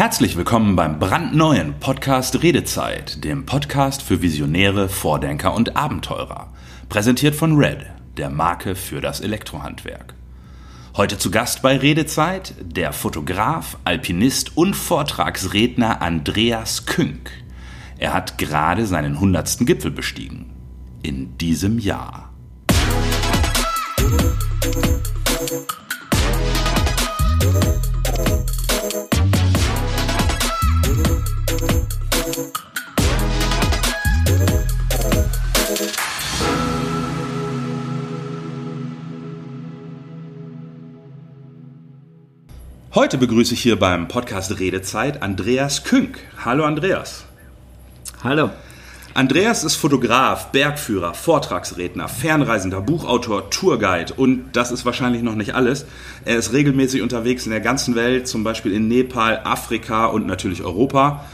Herzlich willkommen beim brandneuen Podcast Redezeit, dem Podcast für Visionäre, Vordenker und Abenteurer. Präsentiert von Red, der Marke für das Elektrohandwerk. Heute zu Gast bei Redezeit der Fotograf, Alpinist und Vortragsredner Andreas Künk. Er hat gerade seinen 100. Gipfel bestiegen. In diesem Jahr. Heute begrüße ich hier beim Podcast Redezeit Andreas Künk. Hallo Andreas. Hallo. Andreas ist Fotograf, Bergführer, Vortragsredner, Fernreisender, Buchautor, Tourguide und das ist wahrscheinlich noch nicht alles. Er ist regelmäßig unterwegs in der ganzen Welt, zum Beispiel in Nepal, Afrika und natürlich Europa.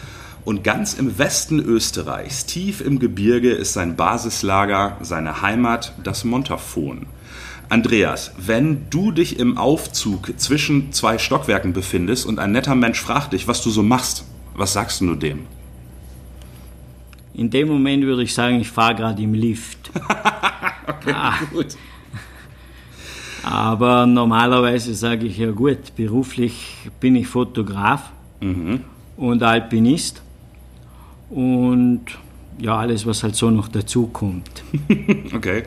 Und ganz im Westen Österreichs, tief im Gebirge, ist sein Basislager, seine Heimat, das Montafon. Andreas, wenn du dich im Aufzug zwischen zwei Stockwerken befindest und ein netter Mensch fragt dich, was du so machst, was sagst du dem? In dem Moment würde ich sagen, ich fahre gerade im Lift. okay, ah. gut. Aber normalerweise sage ich ja gut, beruflich bin ich Fotograf mhm. und Alpinist und ja, alles, was halt so noch dazu kommt. okay.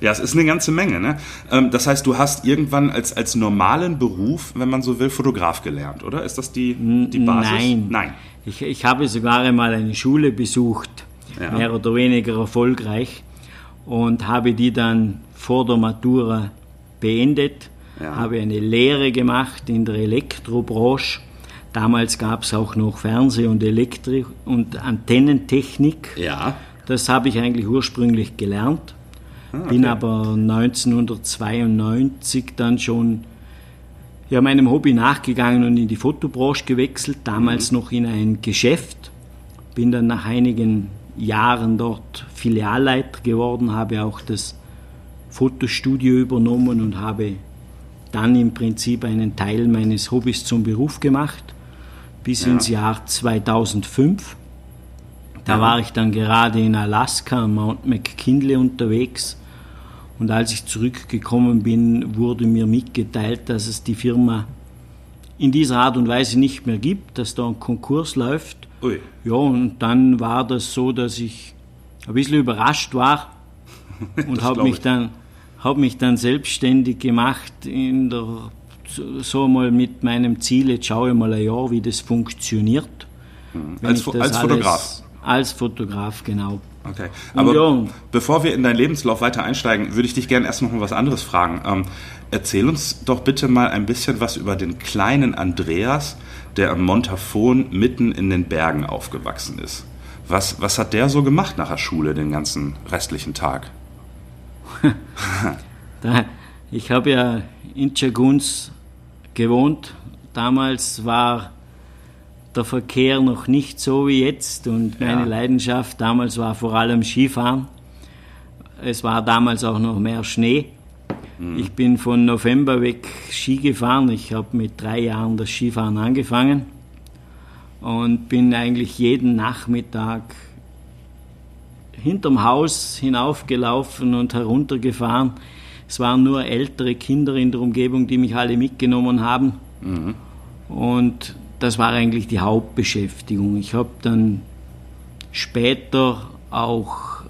Ja, es ist eine ganze Menge. Ne? Ähm, das heißt, du hast irgendwann als, als normalen Beruf, wenn man so will, Fotograf gelernt, oder? Ist das die, die Basis? Nein. Nein. Ich, ich habe sogar einmal eine Schule besucht, ja. mehr oder weniger erfolgreich, und habe die dann vor der Matura beendet, ja. habe eine Lehre gemacht in der Elektrobranche. Damals gab es auch noch Fernseh- und Elektrik- und Antennentechnik. Ja. Das habe ich eigentlich ursprünglich gelernt okay. Bin aber 1992 dann schon ja, meinem Hobby nachgegangen und in die Fotobranche gewechselt, damals mhm. noch in ein Geschäft. Bin dann nach einigen Jahren dort Filialleiter geworden, habe auch das Fotostudio übernommen und habe dann im Prinzip einen Teil meines Hobbys zum Beruf gemacht, bis ja. ins Jahr 2005. Da war ich dann gerade in Alaska, Mount McKinley unterwegs und als ich zurückgekommen bin, wurde mir mitgeteilt, dass es die Firma in dieser Art und Weise nicht mehr gibt, dass da ein Konkurs läuft. Ui. Ja, und dann war das so, dass ich ein bisschen überrascht war und habe mich, dann, hab mich dann selbstständig gemacht in der, so mal mit meinem Ziel, jetzt schaue ich mal ein Jahr, wie das funktioniert. Mhm. Als, als Fotograf? Als Fotograf, genau. Okay. Aber ja. bevor wir in deinen Lebenslauf weiter einsteigen, würde ich dich gerne erst noch mal was anderes fragen. Ähm, erzähl uns doch bitte mal ein bisschen was über den kleinen Andreas, der am Montafon mitten in den Bergen aufgewachsen ist. Was, was hat der so gemacht nach der Schule den ganzen restlichen Tag? ich habe ja in Chaguns gewohnt. Damals war der Verkehr noch nicht so wie jetzt und meine ja. Leidenschaft damals war vor allem Skifahren. Es war damals auch noch mehr Schnee. Mhm. Ich bin von November weg Ski gefahren. Ich habe mit drei Jahren das Skifahren angefangen und bin eigentlich jeden Nachmittag hinterm Haus hinaufgelaufen und heruntergefahren. Es waren nur ältere Kinder in der Umgebung, die mich alle mitgenommen haben. Mhm. Und das war eigentlich die Hauptbeschäftigung. Ich habe dann später auch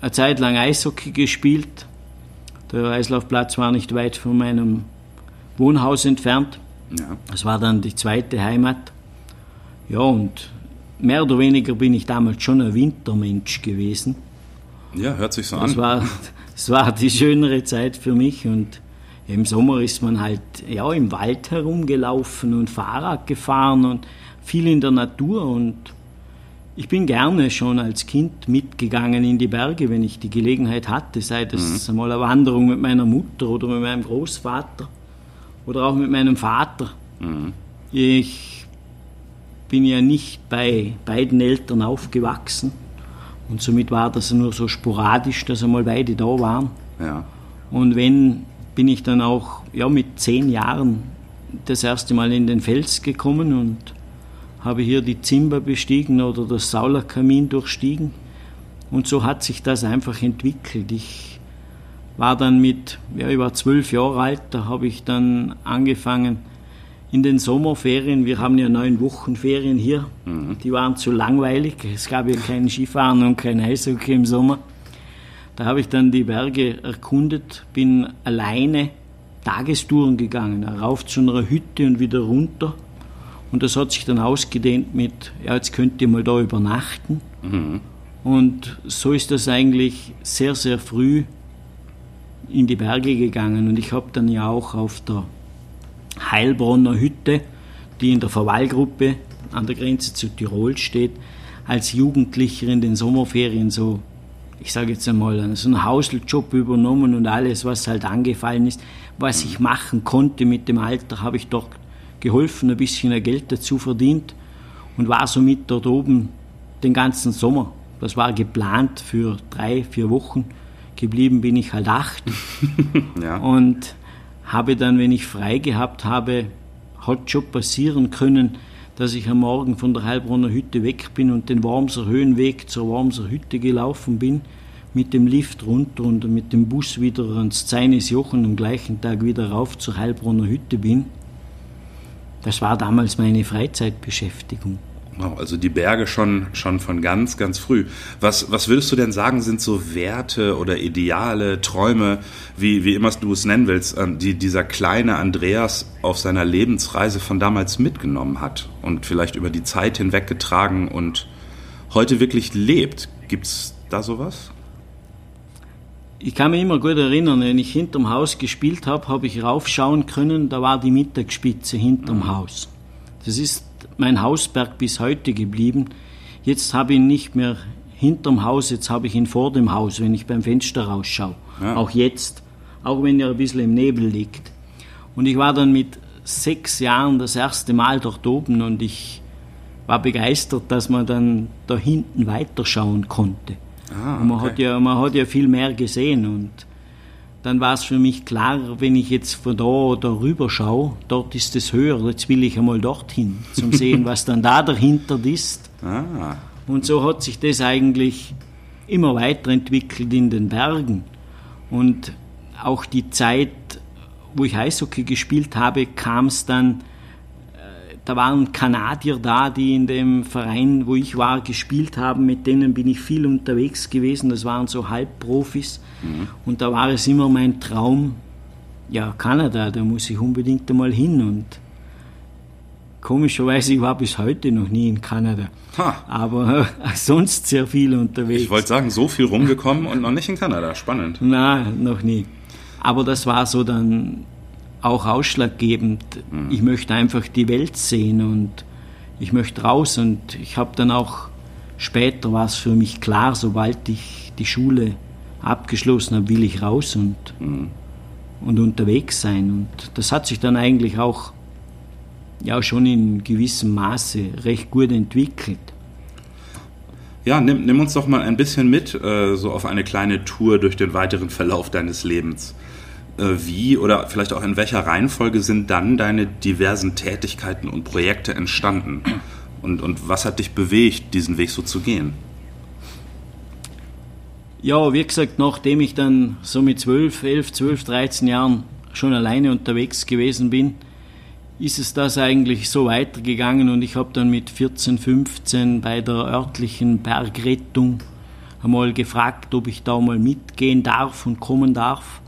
eine Zeit lang Eishockey gespielt. Der Eislaufplatz war nicht weit von meinem Wohnhaus entfernt. Ja. Das war dann die zweite Heimat. Ja, und mehr oder weniger bin ich damals schon ein Wintermensch gewesen. Ja, hört sich so das an. War, das war die schönere Zeit für mich und im Sommer ist man halt ja, im Wald herumgelaufen und Fahrrad gefahren und viel in der Natur. Und ich bin gerne schon als Kind mitgegangen in die Berge, wenn ich die Gelegenheit hatte, sei das mhm. einmal eine Wanderung mit meiner Mutter oder mit meinem Großvater oder auch mit meinem Vater. Mhm. Ich bin ja nicht bei beiden Eltern aufgewachsen und somit war das nur so sporadisch, dass einmal beide da waren. Ja. Und wenn bin ich dann auch ja, mit zehn Jahren das erste Mal in den Fels gekommen und habe hier die Zimba bestiegen oder das Saulerkamin durchstiegen. Und so hat sich das einfach entwickelt. Ich war dann mit, ja, ich war zwölf Jahre alt, da habe ich dann angefangen in den Sommerferien. Wir haben ja neun Wochen Ferien hier. Mhm. Die waren zu langweilig. Es gab ja keinen Skifahren und kein Eishockey im Sommer. Da habe ich dann die Berge erkundet, bin alleine Tagestouren gegangen, rauf zu einer Hütte und wieder runter. Und das hat sich dann ausgedehnt mit, ja, jetzt könnt ihr mal da übernachten. Mhm. Und so ist das eigentlich sehr, sehr früh in die Berge gegangen. Und ich habe dann ja auch auf der Heilbronner Hütte, die in der Verwallgruppe an der Grenze zu Tirol steht, als Jugendlicher in den Sommerferien so ich sage jetzt einmal, so einen Hausjob übernommen und alles, was halt angefallen ist, was ich machen konnte mit dem Alter, habe ich dort geholfen, ein bisschen Geld dazu verdient und war somit dort oben den ganzen Sommer. Das war geplant für drei, vier Wochen. Geblieben bin ich halt acht. ja. Und habe dann, wenn ich frei gehabt habe, hat schon passieren können, dass ich am Morgen von der Heilbronner Hütte weg bin und den Wormser Höhenweg zur Wormser Hütte gelaufen bin, mit dem Lift runter und mit dem Bus wieder ans Zeines Jochen am gleichen Tag wieder rauf zur Heilbronner Hütte bin. Das war damals meine Freizeitbeschäftigung. Also die Berge schon, schon von ganz, ganz früh. Was, was würdest du denn sagen, sind so Werte oder Ideale, Träume, wie, wie immer du es nennen willst, die dieser kleine Andreas auf seiner Lebensreise von damals mitgenommen hat und vielleicht über die Zeit hinweggetragen und heute wirklich lebt? Gibt es da sowas? Ich kann mich immer gut erinnern, wenn ich hinterm Haus gespielt habe, habe ich raufschauen können, da war die Mittagsspitze hinterm mhm. Haus. Das ist mein Hausberg bis heute geblieben. Jetzt habe ich ihn nicht mehr hinterm Haus, jetzt habe ich ihn vor dem Haus, wenn ich beim Fenster rausschaue. Ja. Auch jetzt, auch wenn er ein bisschen im Nebel liegt. Und ich war dann mit sechs Jahren das erste Mal dort oben und ich war begeistert, dass man dann da hinten weiterschauen konnte. Ah, okay. man, hat ja, man hat ja viel mehr gesehen und dann war es für mich klar, wenn ich jetzt von da oder rüber schaue, dort ist es höher, jetzt will ich einmal dorthin, zum sehen, was dann da dahinter ist. Ah. Und so hat sich das eigentlich immer weiterentwickelt in den Bergen. Und auch die Zeit, wo ich Eishockey gespielt habe, kam es dann da waren Kanadier da, die in dem Verein, wo ich war, gespielt haben. Mit denen bin ich viel unterwegs gewesen. Das waren so Halbprofis. Mhm. Und da war es immer mein Traum, ja, Kanada, da muss ich unbedingt einmal hin. Und komischerweise, ich war bis heute noch nie in Kanada. Ha. Aber äh, sonst sehr viel unterwegs. Ich wollte sagen, so viel rumgekommen und noch nicht in Kanada. Spannend. Nein, noch nie. Aber das war so dann auch ausschlaggebend. Mhm. Ich möchte einfach die Welt sehen und ich möchte raus und ich habe dann auch später war es für mich klar, sobald ich die Schule abgeschlossen habe, will ich raus und, mhm. und unterwegs sein. Und das hat sich dann eigentlich auch ja schon in gewissem Maße recht gut entwickelt. Ja, nimm, nimm uns doch mal ein bisschen mit, äh, so auf eine kleine Tour durch den weiteren Verlauf deines Lebens. Äh, wie oder vielleicht auch in welcher Reihenfolge sind dann deine diversen Tätigkeiten und Projekte entstanden? Und, und was hat dich bewegt, diesen Weg so zu gehen? Ja, wie gesagt, nachdem ich dann so mit 12, 11, 12, 13 Jahren schon alleine unterwegs gewesen bin, ist es das eigentlich so weitergegangen und ich habe dann mit 14, 15 bei der örtlichen Bergrettung einmal gefragt, ob ich da mal mitgehen darf und kommen darf.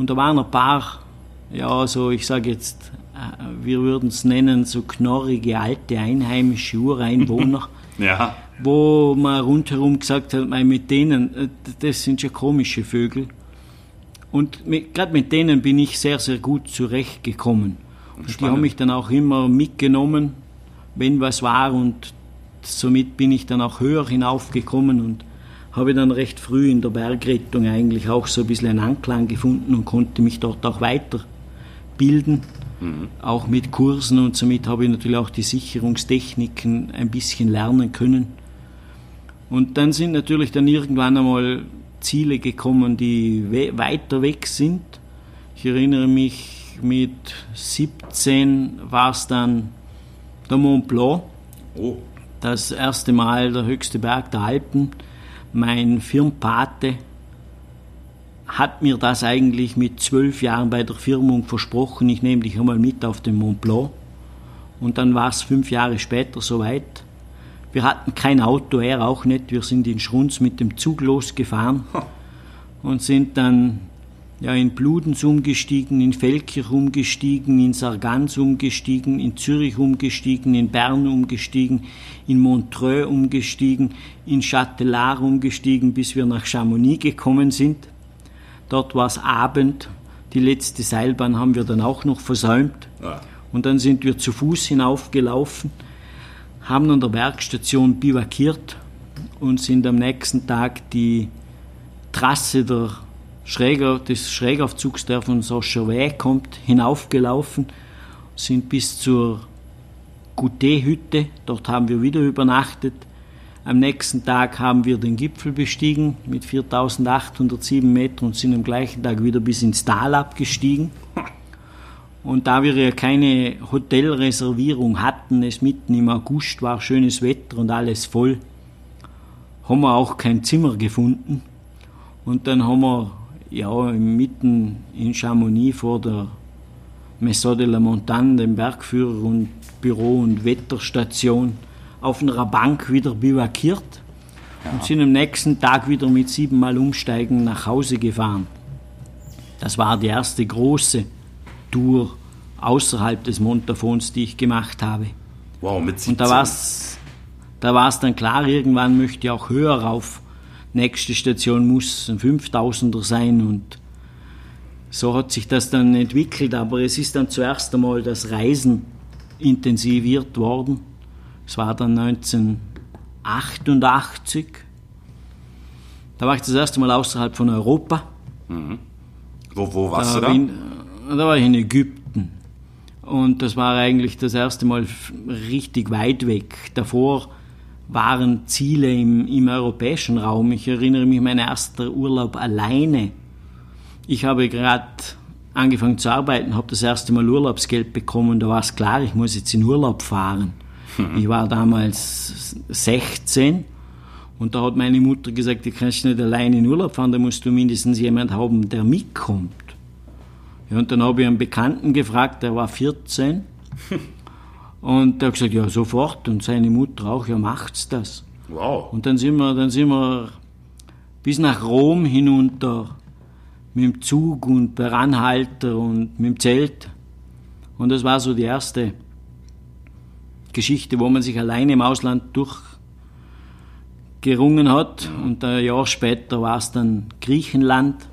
Und da waren ein paar, ja, so ich sage jetzt, äh, wir würden es nennen, so knorrige alte einheimische Ureinwohner. ja. Wo man rundherum gesagt hat, mit denen, äh, das sind schon komische Vögel. Und gerade mit denen bin ich sehr, sehr gut zurechtgekommen. Und die haben mich dann auch immer mitgenommen, wenn was war. Und somit bin ich dann auch höher hinaufgekommen und habe ich dann recht früh in der Bergrettung eigentlich auch so ein bisschen einen Anklang gefunden und konnte mich dort auch weiterbilden, mhm. auch mit Kursen und somit habe ich natürlich auch die Sicherungstechniken ein bisschen lernen können. Und dann sind natürlich dann irgendwann einmal Ziele gekommen, die we weiter weg sind. Ich erinnere mich, mit 17 war es dann der Mont Blanc Oh. Das erste Mal der höchste Berg der Alpen. Mein Firmpate hat mir das eigentlich mit zwölf Jahren bei der Firmung versprochen, ich nehme dich einmal mit auf den Mont Blanc. Und dann war es fünf Jahre später soweit. Wir hatten kein Auto, er auch nicht. Wir sind in Schrunz mit dem Zug losgefahren und sind dann ja, in Bludenz umgestiegen, in Feldkirch umgestiegen, in Sargans umgestiegen, in Zürich umgestiegen, in Bern umgestiegen, in Montreux umgestiegen, in Châtelard umgestiegen, bis wir nach Chamonix gekommen sind. Dort war es Abend. Die letzte Seilbahn haben wir dann auch noch versäumt. Ja. Und dann sind wir zu Fuß hinaufgelaufen, haben an der Bergstation bivakiert und sind am nächsten Tag die Trasse der Schräger, des Schrägaufzugs, der von Socherwey kommt, hinaufgelaufen, sind bis zur Goutet-Hütte, dort haben wir wieder übernachtet. Am nächsten Tag haben wir den Gipfel bestiegen mit 4807 Metern und sind am gleichen Tag wieder bis ins Tal abgestiegen. Und da wir ja keine Hotelreservierung hatten, es mitten im August war, schönes Wetter und alles voll, haben wir auch kein Zimmer gefunden. Und dann haben wir ja mitten in Chamonix vor der Maison de la Montagne, dem Bergführer und Büro- und Wetterstation, auf einer Bank wieder bivakiert und sind am nächsten Tag wieder mit siebenmal Umsteigen nach Hause gefahren. Das war die erste große Tour außerhalb des Montafons, die ich gemacht habe. Wow, mit 17. Und da war es da war's dann klar, irgendwann möchte ich auch höher rauf. Nächste Station muss ein 5000er sein und so hat sich das dann entwickelt. Aber es ist dann zuerst einmal das Reisen intensiviert worden. Es war dann 1988. Da war ich das erste Mal außerhalb von Europa. Wo, wo warst Da, du da? bin, da war ich in Ägypten. Und das war eigentlich das erste Mal richtig weit weg. Davor waren Ziele im, im europäischen Raum. Ich erinnere mich, mein erster Urlaub alleine. Ich habe gerade angefangen zu arbeiten, habe das erste Mal Urlaubsgeld bekommen. Da war es klar, ich muss jetzt in Urlaub fahren. Ich war damals 16 und da hat meine Mutter gesagt, du kannst nicht alleine in Urlaub fahren, da musst du mindestens jemand haben, der mitkommt. Ja, und dann habe ich einen Bekannten gefragt, der war 14. und der hat gesagt, ja, sofort. Und seine Mutter auch, ja, macht's das. Wow. Und dann sind wir, dann sind wir bis nach Rom hinunter mit dem Zug und per Anhalter und mit dem Zelt. Und das war so die erste Geschichte, wo man sich alleine im Ausland durchgerungen hat. Und ein Jahr später war es dann Griechenland.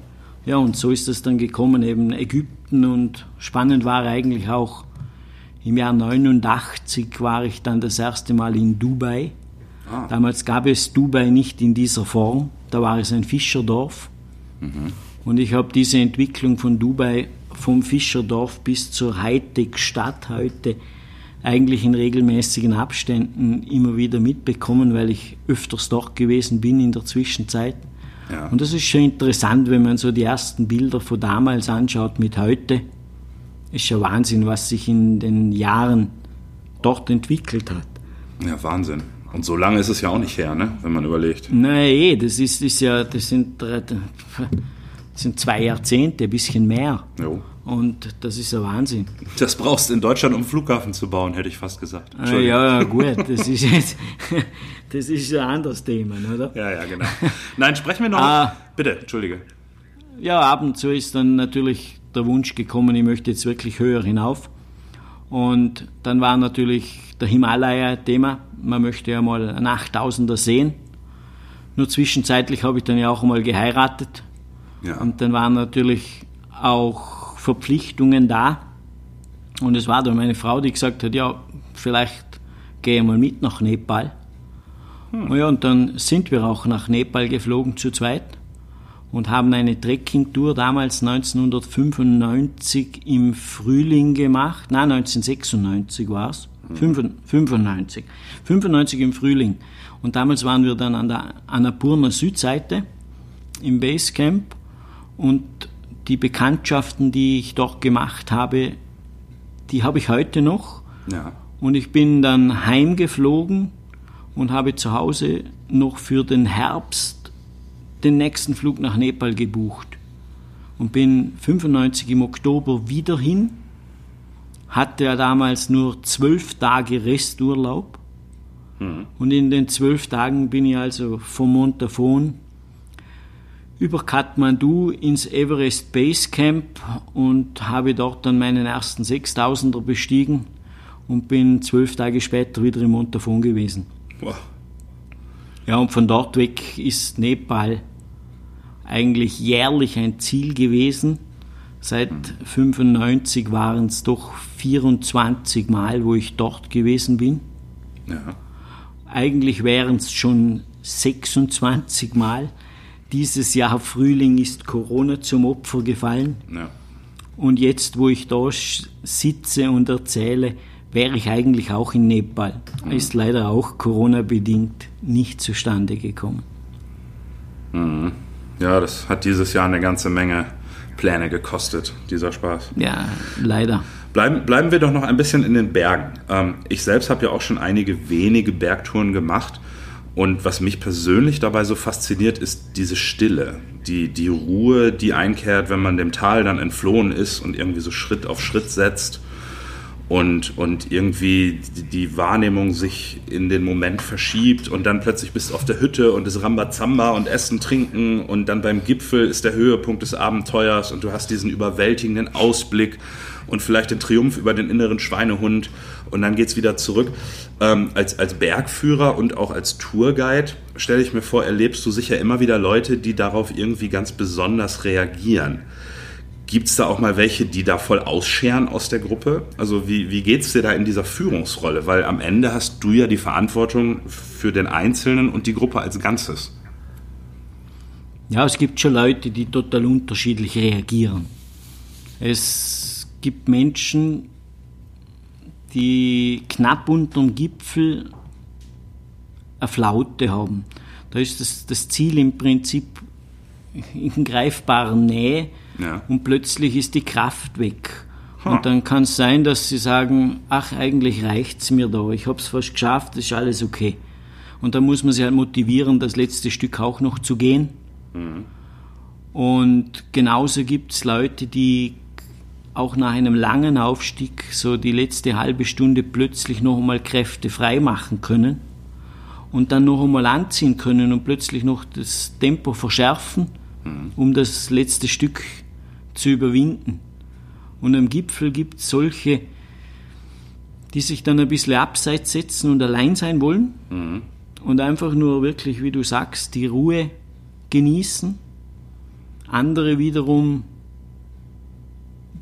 Ja, und so ist es dann gekommen, eben Ägypten. Und spannend war eigentlich auch, im Jahr 89 war ich dann das erste Mal in Dubai. Damals gab es Dubai nicht in dieser Form. Da war es ein Fischerdorf. Und ich habe diese Entwicklung von Dubai vom Fischerdorf bis zur Hightech-Stadt heute eigentlich in regelmäßigen Abständen immer wieder mitbekommen, weil ich öfters dort gewesen bin in der Zwischenzeit. Ja. Und das ist schon interessant, wenn man so die ersten Bilder von damals anschaut mit heute. Ist schon Wahnsinn, was sich in den Jahren dort entwickelt hat. Ja, Wahnsinn. Und so lange ist es ja auch nicht her, ne? wenn man überlegt. Nein, eh, das ist, ist ja, das sind, das sind zwei Jahrzehnte, ein bisschen mehr. Jo. Und das ist ein Wahnsinn. Das brauchst du in Deutschland, um Flughafen zu bauen, hätte ich fast gesagt. Ah, ja, ja, gut, das ist jetzt, das ist ein anderes Thema, oder? Ja, ja, genau. Nein, sprechen wir noch. Ah. Bitte, Entschuldige. Ja, ab und zu ist dann natürlich der Wunsch gekommen, ich möchte jetzt wirklich höher hinauf. Und dann war natürlich der Himalaya Thema. Man möchte ja mal einen 8000er sehen. Nur zwischenzeitlich habe ich dann ja auch mal geheiratet. Ja. Und dann waren natürlich auch Verpflichtungen da. Und es war dann meine Frau, die gesagt hat, ja, vielleicht gehe ich mal mit nach Nepal. Ja, und dann sind wir auch nach Nepal geflogen zu zweit und haben eine Trekkingtour damals 1995 im Frühling gemacht. Nein, 1996 war es. 95. 95 im Frühling. Und damals waren wir dann an der Annapurna Südseite im Basecamp und die Bekanntschaften, die ich dort gemacht habe, die habe ich heute noch. Ja. Und ich bin dann heimgeflogen und habe zu Hause noch für den Herbst den nächsten Flug nach Nepal gebucht. Und bin 95 im Oktober wieder hin, hatte ja damals nur zwölf Tage Resturlaub. Mhm. Und in den zwölf Tagen bin ich also vom Montafon über Kathmandu ins Everest Base Camp und habe dort dann meinen ersten 6000er bestiegen und bin zwölf Tage später wieder im Montafon gewesen. Wow. Ja, und von dort weg ist Nepal eigentlich jährlich ein Ziel gewesen. Seit 1995 waren es doch 24 Mal, wo ich dort gewesen bin. Ja. Eigentlich wären es schon 26 Mal. Dieses Jahr Frühling ist Corona zum Opfer gefallen. Ja. Und jetzt, wo ich da sitze und erzähle, wäre ich eigentlich auch in Nepal. Mhm. Ist leider auch Corona-bedingt nicht zustande gekommen. Mhm. Ja, das hat dieses Jahr eine ganze Menge Pläne gekostet, dieser Spaß. Ja, leider. Bleiben, bleiben wir doch noch ein bisschen in den Bergen. Ähm, ich selbst habe ja auch schon einige wenige Bergtouren gemacht. Und was mich persönlich dabei so fasziniert, ist diese Stille, die, die Ruhe, die einkehrt, wenn man dem Tal dann entflohen ist und irgendwie so Schritt auf Schritt setzt und, und irgendwie die Wahrnehmung sich in den Moment verschiebt und dann plötzlich bist du auf der Hütte und es Rambazamba und Essen, Trinken und dann beim Gipfel ist der Höhepunkt des Abenteuers und du hast diesen überwältigenden Ausblick und vielleicht den Triumph über den inneren Schweinehund und dann geht's wieder zurück. Ähm, als, als Bergführer und auch als Tourguide stelle ich mir vor, erlebst du sicher immer wieder Leute, die darauf irgendwie ganz besonders reagieren. Gibt es da auch mal welche, die da voll ausscheren aus der Gruppe? Also wie, wie geht es dir da in dieser Führungsrolle? Weil am Ende hast du ja die Verantwortung für den Einzelnen und die Gruppe als Ganzes. Ja, es gibt schon Leute, die total unterschiedlich reagieren. Es gibt Menschen, die knapp unterm Gipfel eine Flaute haben. Da ist das, das Ziel im Prinzip in greifbarer Nähe ja. und plötzlich ist die Kraft weg. Hm. Und dann kann es sein, dass sie sagen, ach, eigentlich reicht es mir da, ich habe es fast geschafft, ist alles okay. Und dann muss man sich halt motivieren, das letzte Stück auch noch zu gehen. Mhm. Und genauso gibt es Leute, die auch nach einem langen Aufstieg so die letzte halbe Stunde plötzlich noch einmal Kräfte frei machen können und dann noch einmal anziehen können und plötzlich noch das Tempo verschärfen, mhm. um das letzte Stück zu überwinden. Und am Gipfel gibt es solche, die sich dann ein bisschen abseits setzen und allein sein wollen mhm. und einfach nur wirklich, wie du sagst, die Ruhe genießen. Andere wiederum,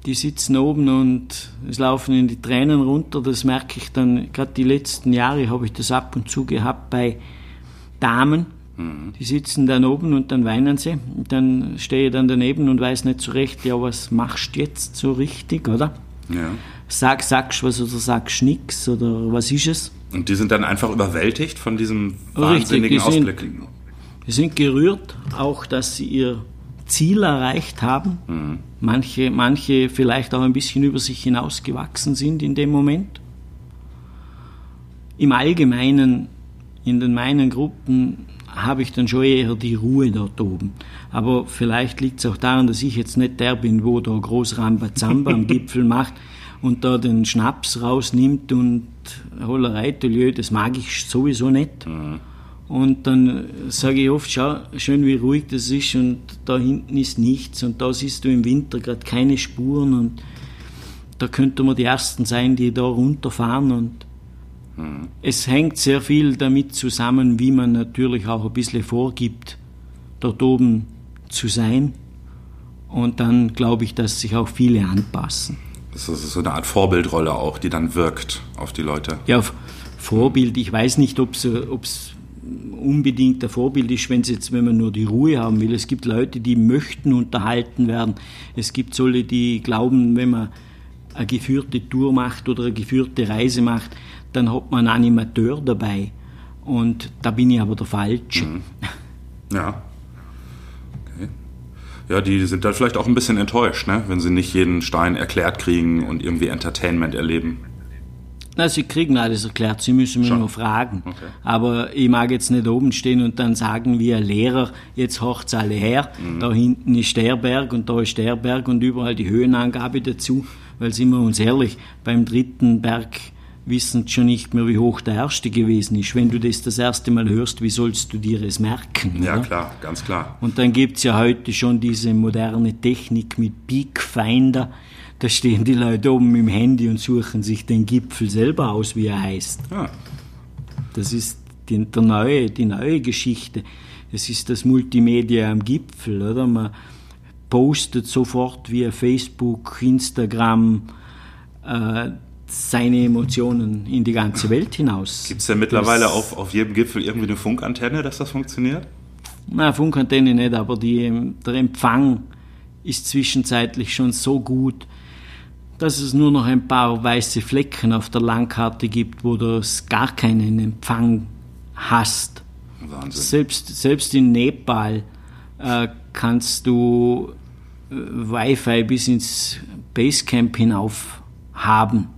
die sitzen oben und es laufen in die Tränen runter. Das merke ich dann, gerade die letzten Jahre habe ich das ab und zu gehabt bei Damen, Mhm. Die sitzen dann oben und dann weinen sie. Und dann stehe ich dann daneben und weiß nicht so recht, ja, was machst du jetzt so richtig, oder? Ja. Sag, sagst was oder sagst nix oder was ist es? Und die sind dann einfach überwältigt von diesem wahnsinnigen Richtig, die Ausblick. Sind, die sind gerührt, auch dass sie ihr Ziel erreicht haben. Mhm. Manche, manche vielleicht auch ein bisschen über sich hinausgewachsen sind in dem Moment. Im Allgemeinen in den meinen Gruppen habe ich dann schon eher die Ruhe dort oben. Aber vielleicht liegt es auch daran, dass ich jetzt nicht der bin, wo da groß Rambazamba am Gipfel macht und da den Schnaps rausnimmt und Hollerei, das mag ich sowieso nicht. Mhm. Und dann sage ich oft, schau, schön wie ruhig das ist und da hinten ist nichts und da siehst du im Winter gerade keine Spuren und da könnte man die Ersten sein, die da runterfahren und es hängt sehr viel damit zusammen, wie man natürlich auch ein bisschen vorgibt, dort oben zu sein. Und dann glaube ich, dass sich auch viele anpassen. Das ist so eine Art Vorbildrolle auch, die dann wirkt auf die Leute. Ja, Vorbild, ich weiß nicht, ob es unbedingt der Vorbild ist, wenn jetzt, wenn man nur die Ruhe haben will. Es gibt Leute, die möchten unterhalten werden. Es gibt solche, die glauben, wenn man eine geführte Tour macht oder eine geführte Reise macht, dann hat man einen Animateur dabei. Und da bin ich aber der Falsche. Mhm. Ja. Okay. Ja, die sind dann vielleicht auch ein bisschen enttäuscht, ne? wenn sie nicht jeden Stein erklärt kriegen und irgendwie Entertainment erleben. Na, Sie kriegen alles erklärt, Sie müssen mich Schon. nur fragen. Okay. Aber ich mag jetzt nicht oben stehen und dann sagen wie ein Lehrer, jetzt horcht's alle her, Mhm. da hinten ist der Berg und da ist der Berg und überall die Höhenangabe dazu, weil sind wir uns ehrlich, beim dritten Berg wissen schon nicht mehr, wie hoch der erste gewesen ist. Wenn du das das erste Mal hörst, wie sollst du dir es merken? Ja, oder? klar, ganz klar. Und dann gibt's ja heute schon diese moderne Technik mit Peak Finder. Da stehen die Leute oben dem Handy und suchen sich den Gipfel selber aus, wie er heißt. Ja. Das ist die, der neue, die neue Geschichte. Es ist das Multimedia am Gipfel, oder? Man postet sofort via Facebook, Instagram äh, seine Emotionen in die ganze Welt hinaus. Gibt es denn mittlerweile auf, auf jedem Gipfel irgendwie eine Funkantenne, dass das funktioniert? Na, Funkantenne nicht, aber die, ähm, der Empfang ist zwischenzeitlich schon so gut, dass es nur noch ein paar weiße Flecken auf der Landkarte gibt, wo du es gar keinen Empfang hast. Wahnsinn. Selbst, selbst in Nepal äh, kannst du äh, Wi-Fi bis ins Basecamp hinauf haben.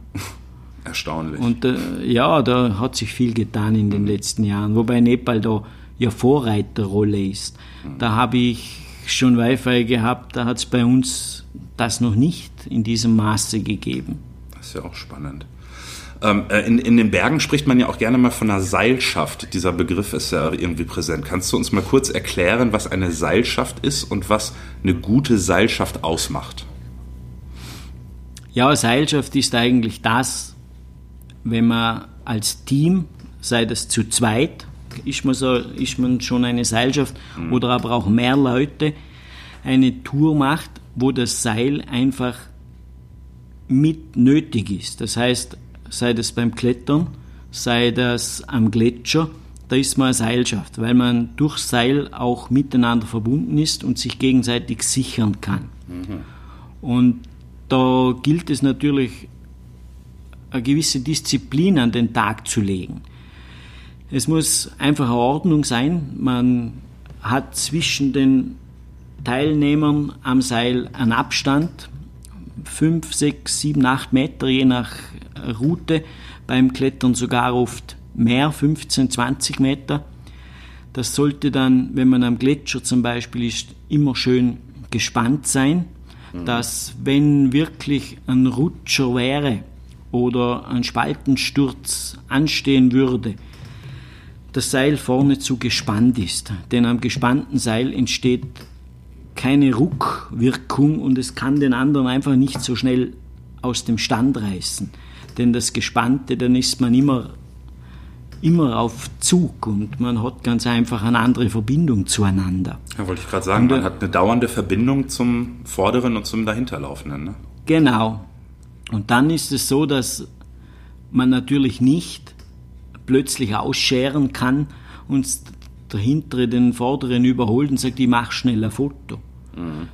Erstaunlich. Und äh, ja, da hat sich viel getan in den letzten Jahren, wobei Nepal da ja Vorreiterrolle ist. Da habe ich schon Wi-Fi gehabt, da hat es bei uns das noch nicht in diesem Maße gegeben. Das ist ja auch spannend. Ähm, äh, in, in den Bergen spricht man ja auch gerne mal von einer Seilschaft. Dieser Begriff ist ja irgendwie präsent. Kannst du uns mal kurz erklären, was eine Seilschaft ist und was eine gute Seilschaft ausmacht? Ja, Seilschaft ist eigentlich das, wenn man als Team, sei das zu zweit, ist man, so, ist man schon eine Seilschaft oder aber auch mehr Leute, eine Tour macht, wo das Seil einfach mit nötig ist. Das heißt, sei das beim Klettern, sei das am Gletscher, da ist man eine Seilschaft, weil man durch Seil auch miteinander verbunden ist und sich gegenseitig sichern kann. Und da gilt es natürlich, eine gewisse Disziplin an den Tag zu legen. Es muss einfach eine Ordnung sein. Man hat zwischen den Teilnehmern am Seil einen Abstand, fünf, sechs, sieben, acht Meter je nach Route, beim Klettern sogar oft mehr, 15, 20 Meter. Das sollte dann, wenn man am Gletscher zum Beispiel ist, immer schön gespannt sein, dass wenn wirklich ein Rutscher wäre oder ein Spaltensturz anstehen würde, das Seil vorne zu gespannt ist. Denn am gespannten Seil entsteht keine Ruckwirkung und es kann den anderen einfach nicht so schnell aus dem Stand reißen. Denn das Gespannte, dann ist man immer, immer auf Zug und man hat ganz einfach eine andere Verbindung zueinander. Ja, wollte ich gerade sagen, Und, äh, man hat eine dauernde Verbindung zum Vorderen und zum Dahinterlaufenden. Ne? Genau. Und dann ist es so, dass man natürlich nicht plötzlich ausscheren kann und der hintere den vorderen überholt und sagt, ich mache schnell ein Foto.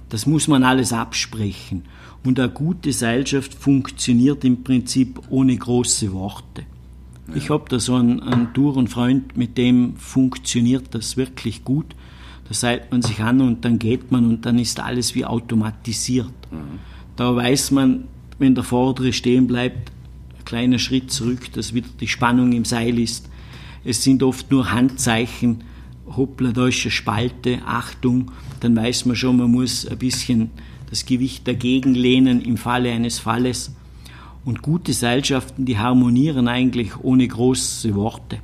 Das muss man alles absprechen. Und eine gute Seilschaft funktioniert im Prinzip ohne große Worte. Ich habe da so einen, einen Tourenfreund, mit dem funktioniert das wirklich gut. Da seilt man sich an und dann geht man und dann ist alles wie automatisiert. Da weiß man, wenn der Vordere stehen bleibt, ein kleiner Schritt zurück, dass wieder die Spannung im Seil ist. Es sind oft nur Handzeichen, hoppla, da ist eine Spalte, Achtung, dann weiß man schon, man muss ein bisschen das Gewicht dagegen lehnen im Falle eines Falles. Und gute Seilschaften, die harmonieren eigentlich ohne große Worte.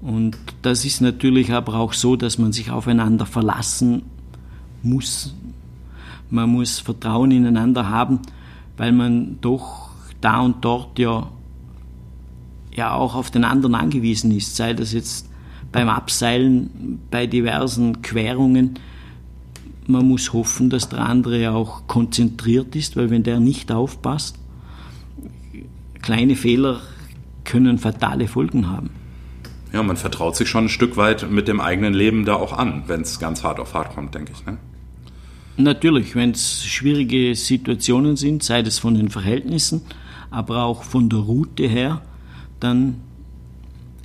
Und das ist natürlich aber auch so, dass man sich aufeinander verlassen muss. Man muss Vertrauen ineinander haben, weil man doch da und dort ja, ja auch auf den anderen angewiesen ist, sei das jetzt beim Abseilen, bei diversen Querungen. Man muss hoffen, dass der andere auch konzentriert ist, weil wenn der nicht aufpasst, kleine Fehler können fatale Folgen haben. Ja, man vertraut sich schon ein Stück weit mit dem eigenen Leben da auch an, wenn es ganz hart auf hart kommt, denke ich. Ne? Natürlich, wenn es schwierige Situationen sind, sei das von den Verhältnissen, aber auch von der Route her, dann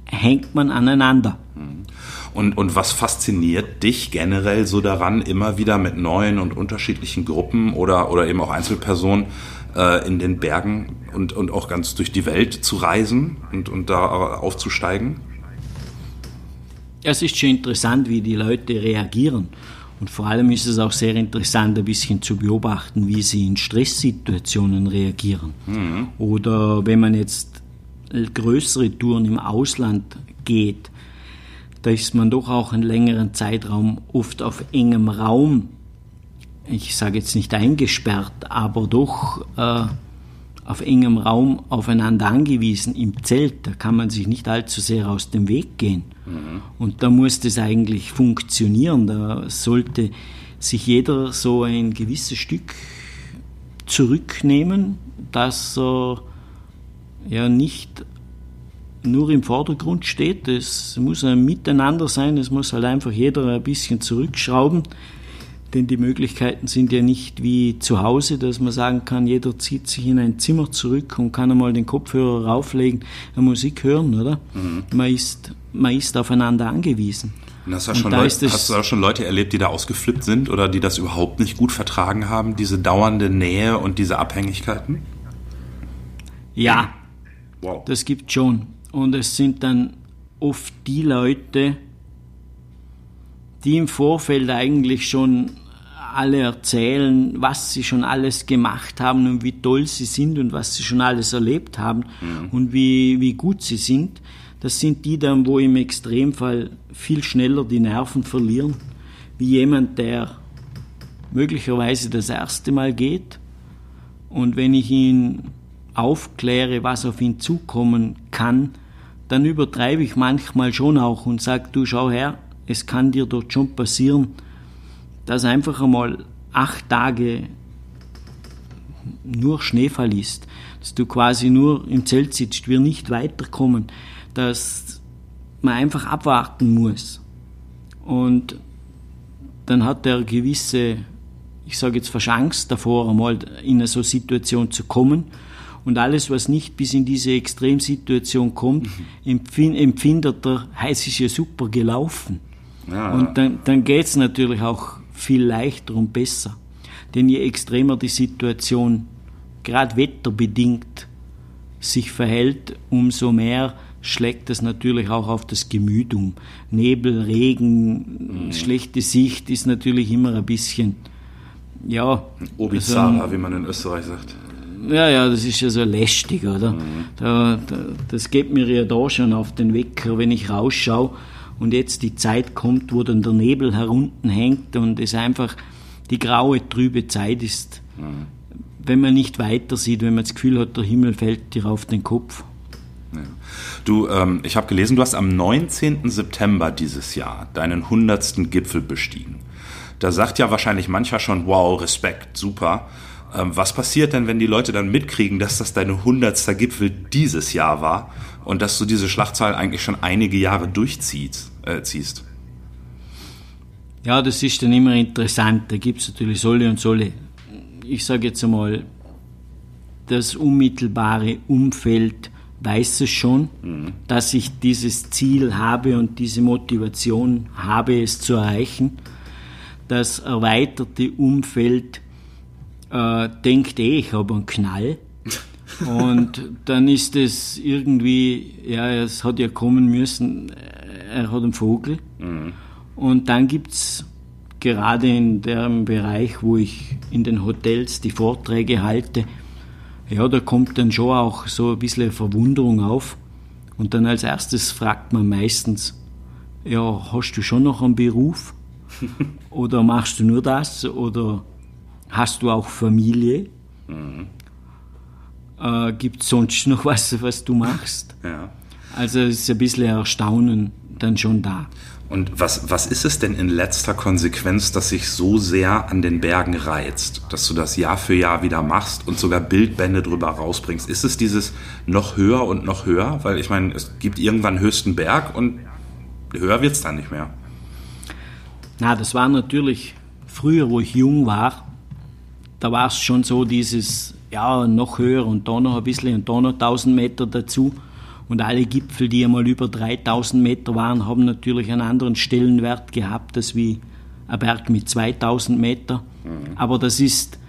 hängt man aneinander. Und, und was fasziniert dich generell so daran, immer wieder mit neuen und unterschiedlichen Gruppen oder, oder eben auch Einzelpersonen äh, in den Bergen und, und auch ganz durch die Welt zu reisen und, und da aufzusteigen? Es ist schon interessant, wie die Leute reagieren. Und vor allem ist es auch sehr interessant, ein bisschen zu beobachten, wie sie in Stresssituationen reagieren. Mhm. Oder wenn man jetzt größere Touren im Ausland geht, da ist man doch auch einen längeren Zeitraum oft auf engem Raum, ich sage jetzt nicht eingesperrt, aber doch äh, auf engem Raum aufeinander angewiesen im Zelt. Da kann man sich nicht allzu sehr aus dem Weg gehen. Mhm. Und da muss das eigentlich funktionieren. Da sollte sich jeder so ein gewisses Stück zurücknehmen, dass er ja nicht nur im Vordergrund steht. Es muss ein Miteinander sein, es muss halt einfach jeder ein bisschen zurückschrauben denn die Möglichkeiten sind ja nicht wie zu Hause, dass man sagen kann, jeder zieht sich in ein Zimmer zurück und kann einmal den Kopfhörer rauflegen, Musik hören, oder? Mhm. Man, ist, man ist aufeinander angewiesen. Und hast, du schon da Leute, hast du auch schon Leute erlebt, die da ausgeflippt sind oder die das überhaupt nicht gut vertragen haben, diese dauernde Nähe und diese Abhängigkeiten? Ja, wow. das gibt schon. Und es sind dann oft die Leute, die im Vorfeld eigentlich schon alle erzählen, was sie schon alles gemacht haben und wie toll sie sind und was sie schon alles erlebt haben mhm. und wie, wie gut sie sind. Das sind die dann, wo im Extremfall viel schneller die Nerven verlieren, wie jemand, der möglicherweise das erste Mal geht. Und wenn ich ihn aufkläre, was auf ihn zukommen kann, dann übertreibe ich manchmal schon auch und sage, du schau her, es kann dir dort schon passieren, dass einfach einmal acht Tage nur Schneefall ist, dass du quasi nur im Zelt sitzt, wir nicht weiterkommen, dass man einfach abwarten muss. Und dann hat er gewisse, ich sage jetzt fast Angst davor, einmal in eine so Situation zu kommen. Und alles, was nicht bis in diese Extremsituation kommt, mhm. empfindet er, es ist ja super gelaufen. Ja. Und dann, dann geht es natürlich auch viel leichter und besser. Denn je extremer die Situation, gerade wetterbedingt, sich verhält, umso mehr schlägt das natürlich auch auf das Gemüt um. Nebel, Regen, mhm. schlechte Sicht ist natürlich immer ein bisschen, ja. Obizara, also, wie man in Österreich sagt. Ja, ja, das ist ja so lästig, oder? Mhm. Da, da, das geht mir ja da schon auf den Wecker, wenn ich rausschaue und jetzt die Zeit kommt, wo dann der Nebel herunten hängt und es einfach die graue, trübe Zeit ist, mhm. wenn man nicht weiter sieht, wenn man das Gefühl hat, der Himmel fällt dir auf den Kopf. Ja. Du, ähm, ich habe gelesen, du hast am 19. September dieses Jahr deinen 100. Gipfel bestiegen. Da sagt ja wahrscheinlich mancher schon, wow, Respekt, super. Ähm, was passiert denn, wenn die Leute dann mitkriegen, dass das dein 100. Gipfel dieses Jahr war und dass du diese Schlachtzahl eigentlich schon einige Jahre durchziehst? Äh, ziehst? Ja, das ist dann immer interessant. Da gibt es natürlich solle und solle. Ich sage jetzt einmal, das unmittelbare Umfeld weiß es schon, mhm. dass ich dieses Ziel habe und diese Motivation habe, es zu erreichen. Das erweiterte Umfeld äh, denkt eh, ich habe einen Knall. und dann ist es irgendwie, ja, es hat ja kommen müssen, er hat einen Vogel. Mhm. Und dann gibt es gerade in dem Bereich, wo ich in den Hotels die Vorträge halte, ja, da kommt dann schon auch so ein bisschen Verwunderung auf. Und dann als erstes fragt man meistens, ja, hast du schon noch einen Beruf? oder machst du nur das? Oder hast du auch Familie? Mhm. Äh, Gibt es sonst noch was, was du machst? Ja. Also es ist ein bisschen Erstaunen dann schon da. Und was, was ist es denn in letzter Konsequenz, das sich so sehr an den Bergen reizt, dass du das Jahr für Jahr wieder machst und sogar Bildbände drüber rausbringst? Ist es dieses noch höher und noch höher? Weil ich meine, es gibt irgendwann höchsten Berg und höher wird es dann nicht mehr. Na, das war natürlich früher, wo ich jung war, da war es schon so dieses, ja, noch höher und da noch ein bisschen und da noch 1000 Meter dazu. Und alle Gipfel, die einmal über 3000 Meter waren, haben natürlich einen anderen Stellenwert gehabt, als wie ein Berg mit 2000 Meter. Mhm. Aber das ist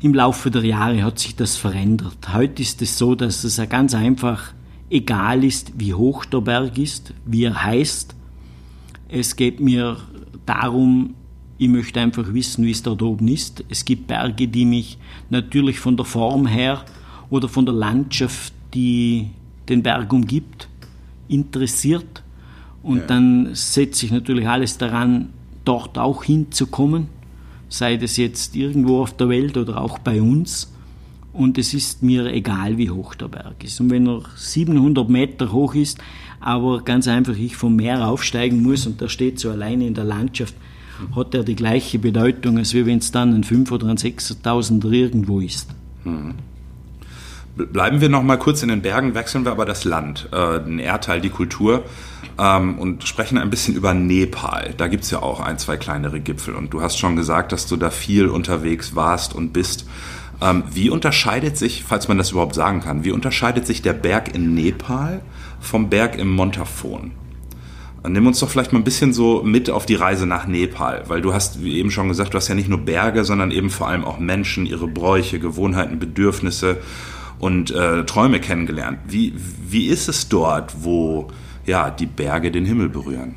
im Laufe der Jahre hat sich das verändert. Heute ist es so, dass es ganz einfach egal ist, wie hoch der Berg ist, wie er heißt. Es geht mir darum, ich möchte einfach wissen, wie es dort oben ist. Es gibt Berge, die mich natürlich von der Form her oder von der Landschaft, die den Berg umgibt, interessiert. Und ja. dann setze ich natürlich alles daran, dort auch hinzukommen, sei das jetzt irgendwo auf der Welt oder auch bei uns. Und es ist mir egal, wie hoch der Berg ist. Und wenn er 700 Meter hoch ist, aber ganz einfach ich vom Meer aufsteigen muss und der steht so alleine in der Landschaft, hat er die gleiche Bedeutung, als wenn es dann ein 5 oder ein 6000er irgendwo ist. Hm. Bleiben wir noch mal kurz in den Bergen, wechseln wir aber das Land, äh, den Erdteil, die Kultur ähm, und sprechen ein bisschen über Nepal. Da gibt es ja auch ein, zwei kleinere Gipfel und du hast schon gesagt, dass du da viel unterwegs warst und bist. Ähm, wie unterscheidet sich, falls man das überhaupt sagen kann, wie unterscheidet sich der Berg in Nepal vom Berg im Montafon? Nimm uns doch vielleicht mal ein bisschen so mit auf die Reise nach Nepal, weil du hast, wie eben schon gesagt, du hast ja nicht nur Berge, sondern eben vor allem auch Menschen, ihre Bräuche, Gewohnheiten, Bedürfnisse und äh, Träume kennengelernt. Wie, wie ist es dort, wo ja, die Berge den Himmel berühren?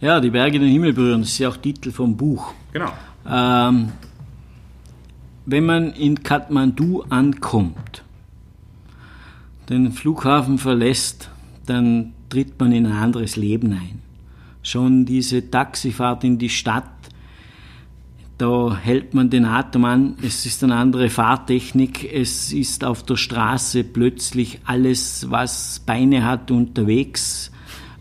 Ja, die Berge den Himmel berühren, das ist ja auch Titel vom Buch. Genau. Ähm, wenn man in Kathmandu ankommt, den Flughafen verlässt, dann tritt man in ein anderes Leben ein. Schon diese Taxifahrt in die Stadt, da hält man den Atem an, es ist eine andere Fahrtechnik, es ist auf der Straße plötzlich alles, was Beine hat, unterwegs,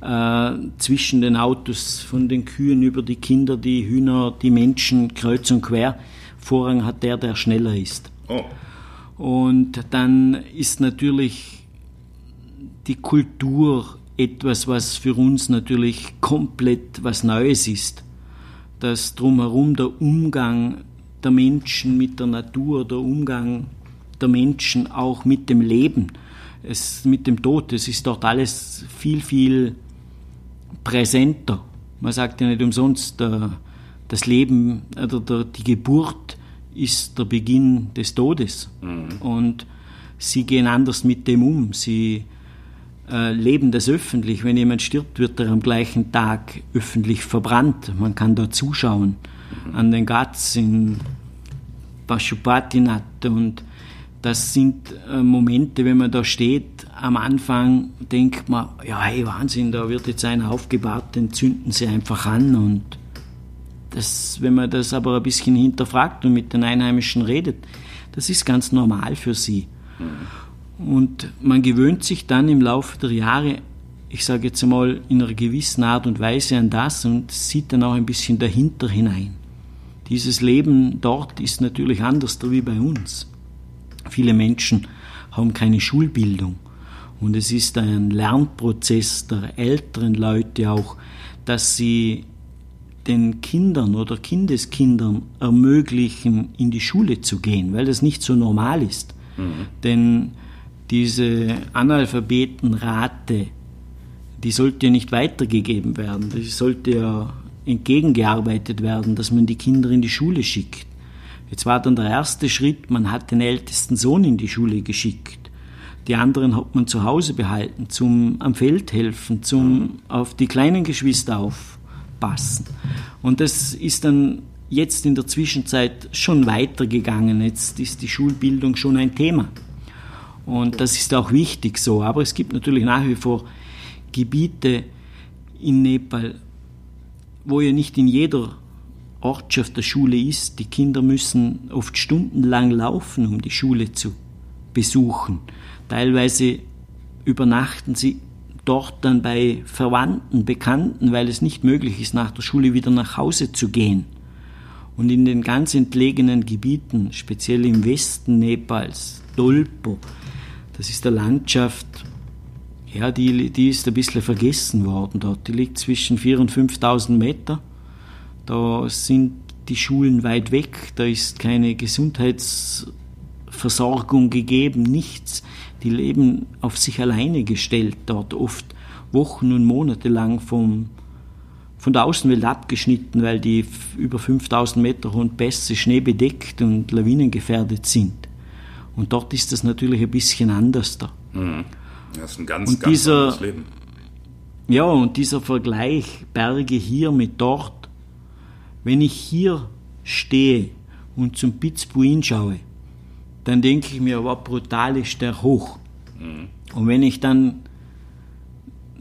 äh, zwischen den Autos, von den Kühen über die Kinder, die Hühner, die Menschen, kreuz und quer. Vorrang hat der, der schneller ist. Oh. Und dann ist natürlich die Kultur etwas, was für uns natürlich komplett was Neues ist. Dass drumherum der Umgang der Menschen mit der Natur, der Umgang der Menschen auch mit dem Leben, es, mit dem Tod, es ist dort alles viel, viel präsenter. Man sagt ja nicht umsonst, der, das Leben oder der, die Geburt ist der Beginn des Todes. Mhm. Und sie gehen anders mit dem um. Sie leben das öffentlich. Wenn jemand stirbt, wird er am gleichen Tag öffentlich verbrannt. Man kann da zuschauen an den Ghats in Pashupatinat und das sind äh, Momente, wenn man da steht, am Anfang denkt man, ja, hey, Wahnsinn, da wird jetzt einer aufgebahrt, den zünden sie einfach an und das, wenn man das aber ein bisschen hinterfragt und mit den Einheimischen redet, das ist ganz normal für sie. Mhm. Und man gewöhnt sich dann im Laufe der Jahre, ich sage jetzt einmal, in einer gewissen Art und Weise an das und sieht dann auch ein bisschen dahinter hinein. Dieses Leben dort ist natürlich anders wie bei uns. Viele Menschen haben keine Schulbildung und es ist ein Lernprozess der älteren Leute auch, dass sie den Kindern oder Kindeskindern ermöglichen, in die Schule zu gehen, weil das nicht so normal ist. Mhm. Denn diese Analphabetenrate, die sollte nicht weitergegeben werden. Das sollte ja entgegengearbeitet werden, dass man die Kinder in die Schule schickt. Jetzt war dann der erste Schritt, man hat den ältesten Sohn in die Schule geschickt. Die anderen hat man zu Hause behalten, zum am Feld helfen, zum auf die kleinen Geschwister aufpassen. Und das ist dann jetzt in der Zwischenzeit schon weitergegangen. Jetzt ist die Schulbildung schon ein Thema. Und das ist auch wichtig so. Aber es gibt natürlich nach wie vor Gebiete in Nepal, wo ja nicht in jeder Ortschaft der Schule ist. Die Kinder müssen oft stundenlang laufen, um die Schule zu besuchen. Teilweise übernachten sie dort dann bei Verwandten, Bekannten, weil es nicht möglich ist, nach der Schule wieder nach Hause zu gehen. Und in den ganz entlegenen Gebieten, speziell im Westen Nepals, Dolpo, das ist eine Landschaft, ja, die, die ist ein bisschen vergessen worden dort. Die liegt zwischen 4.000 und 5.000 Meter. Da sind die Schulen weit weg, da ist keine Gesundheitsversorgung gegeben, nichts. Die leben auf sich alleine gestellt dort, oft Wochen und Monate lang vom, von der Außenwelt abgeschnitten, weil die über 5000 Meter hohen Pässe schneebedeckt und lawinengefährdet sind. Und dort ist das natürlich ein bisschen anders da. Mhm. Das ist ein ganz, und ganz dieser, anderes Leben. Ja, und dieser Vergleich Berge hier mit dort, wenn ich hier stehe und zum Pitzbuin schaue, dann denke ich mir, wow, brutal ist der hoch. Mhm. Und wenn ich dann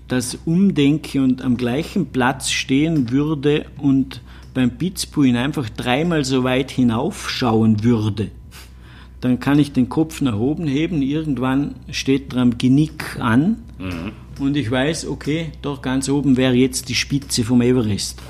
das umdenke und am gleichen Platz stehen würde und beim Pitzbuin einfach dreimal so weit hinaufschauen würde, dann kann ich den Kopf nach oben heben, irgendwann steht er am Genick an mhm. und ich weiß, okay, dort ganz oben wäre jetzt die Spitze vom Everest.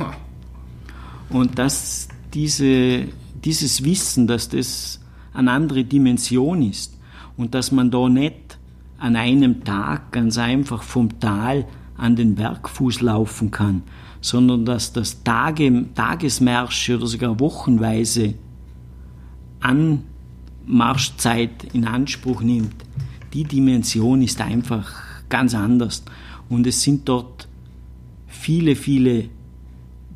Und dass diese, dieses Wissen, dass das eine andere Dimension ist und dass man da nicht an einem Tag ganz einfach vom Tal an den Bergfuß laufen kann, sondern dass das Tage, Tagesmärsche oder sogar wochenweise an Marschzeit in Anspruch nimmt, die Dimension ist einfach ganz anders. Und es sind dort viele, viele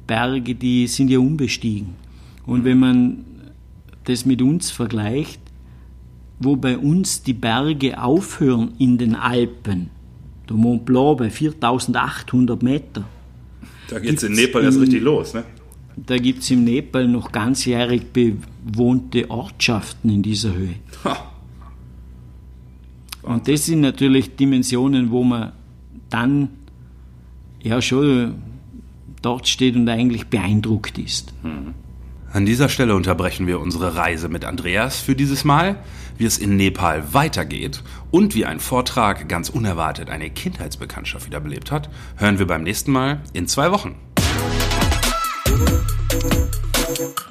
Berge, die sind ja unbestiegen. Und wenn man das mit uns vergleicht, wo bei uns die Berge aufhören in den Alpen, der Mont Blanc bei 4800 Meter. Da geht es in Nepal erst richtig los, ne? Da gibt es im Nepal noch ganzjährig bewohnte Ortschaften in dieser Höhe. Und das sind natürlich Dimensionen, wo man dann ja schon dort steht und eigentlich beeindruckt ist. Hm. An dieser Stelle unterbrechen wir unsere Reise mit Andreas für dieses Mal, wie es in Nepal weitergeht und wie ein Vortrag ganz unerwartet eine Kindheitsbekanntschaft wiederbelebt hat, hören wir beim nächsten Mal in zwei Wochen. Thank you.